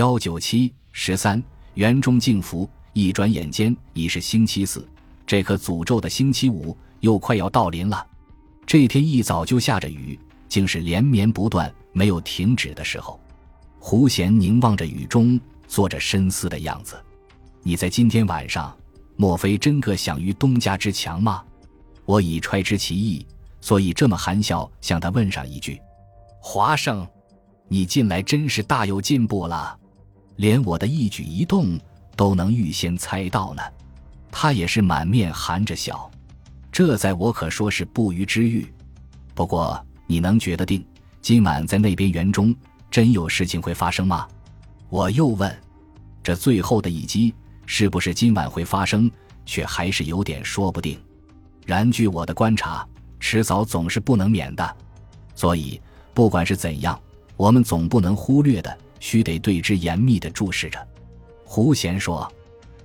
幺九七十三，园中静福，一转眼间已是星期四，这颗诅咒的星期五又快要到临了。这天一早就下着雨，竟是连绵不断、没有停止的时候。胡贤凝望着雨中，做着深思的样子。你在今天晚上，莫非真个想于东家之强吗？我已揣知其意，所以这么含笑向他问上一句：“华生，你近来真是大有进步了，连我的一举一动都能预先猜到呢。”他也是满面含着笑，这在我可说是不虞之欲。不过你能觉得定，今晚在那边园中？真有事情会发生吗？我又问，这最后的一击是不是今晚会发生，却还是有点说不定。然据我的观察，迟早总是不能免的。所以不管是怎样，我们总不能忽略的，须得对之严密的注视着。胡贤说：“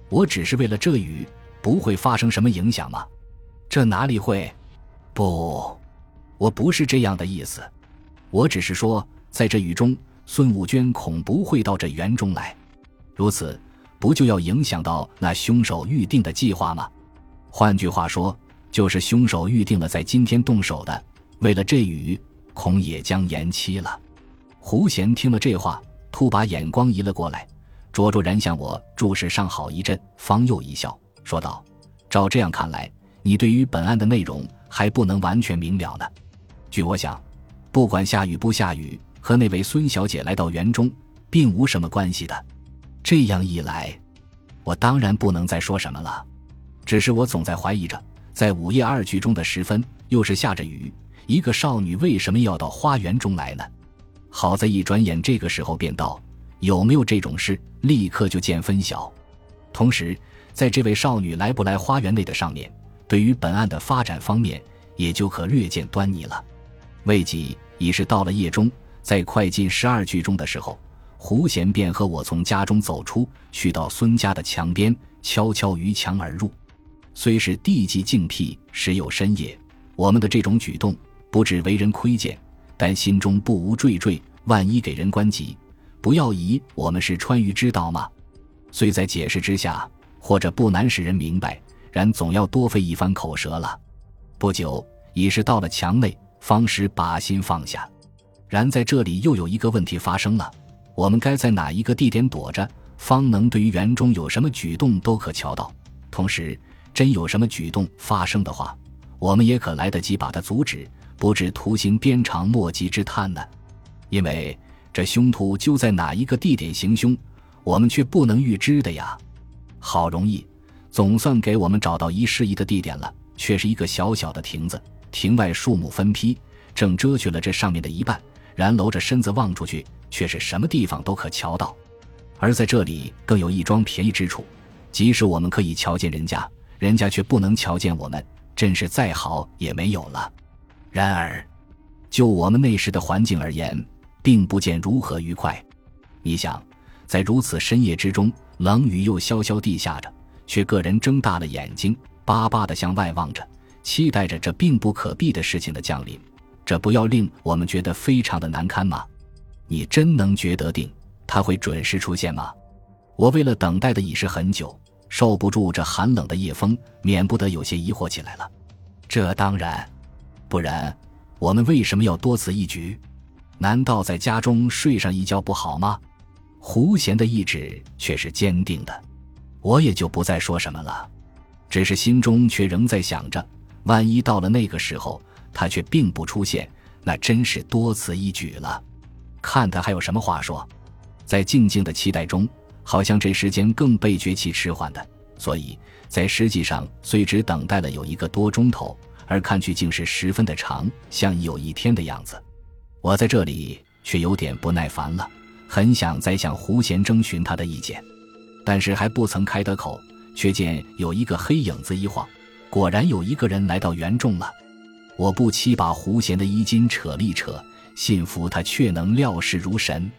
我只是为了这雨不会发生什么影响吗？这哪里会？不，我不是这样的意思，我只是说。”在这雨中，孙武娟恐不会到这园中来。如此，不就要影响到那凶手预定的计划吗？换句话说，就是凶手预定了在今天动手的。为了这雨，恐也将延期了。胡贤听了这话，突把眼光移了过来，灼灼然向我注视上好一阵，方又一笑，说道：“照这样看来，你对于本案的内容还不能完全明了呢。据我想，不管下雨不下雨。”和那位孙小姐来到园中，并无什么关系的。这样一来，我当然不能再说什么了。只是我总在怀疑着，在午夜二句中的时分，又是下着雨，一个少女为什么要到花园中来呢？好在一转眼，这个时候便到，有没有这种事，立刻就见分晓。同时，在这位少女来不来花园内的上面，对于本案的发展方面，也就可略见端倪了。未几，已是到了夜中。在快进十二句中的时候，胡贤便和我从家中走出去，到孙家的墙边，悄悄逾墙而入。虽是地寂静僻，时有深夜，我们的这种举动不止为人窥见，但心中不无惴惴。万一给人关急，不要疑我们是川渝之道吗？虽在解释之下，或者不难使人明白，然总要多费一番口舌了。不久，已是到了墙内，方时把心放下。然在这里又有一个问题发生了：我们该在哪一个地点躲着，方能对于园中有什么举动都可瞧到？同时，真有什么举动发生的话，我们也可来得及把它阻止，不致徒行鞭长莫及之叹呢？因为这凶徒就在哪一个地点行凶，我们却不能预知的呀。好容易，总算给我们找到一适宜的地点了，却是一个小小的亭子，亭外树木分批，正遮去了这上面的一半。然搂着身子望出去，却是什么地方都可瞧到。而在这里更有一桩便宜之处，即使我们可以瞧见人家，人家却不能瞧见我们，真是再好也没有了。然而，就我们那时的环境而言，并不见如何愉快。你想，在如此深夜之中，冷雨又潇潇地下着，却个人睁大了眼睛，巴巴地向外望着，期待着这并不可避的事情的降临。这不要令我们觉得非常的难堪吗？你真能觉得定他会准时出现吗？我为了等待的已是很久，受不住这寒冷的夜风，免不得有些疑惑起来了。这当然，不然我们为什么要多此一举？难道在家中睡上一觉不好吗？胡贤的意志却是坚定的，我也就不再说什么了，只是心中却仍在想着，万一到了那个时候。他却并不出现，那真是多此一举了。看他还有什么话说，在静静的期待中，好像这时间更被觉其迟缓的。所以在实际上虽只等待了有一个多钟头，而看去竟是十分的长，像有一天的样子。我在这里却有点不耐烦了，很想再向胡贤征询他的意见，但是还不曾开得口，却见有一个黑影子一晃，果然有一个人来到园中了。我不期把胡贤的衣襟扯了一扯，信服他却能料事如神。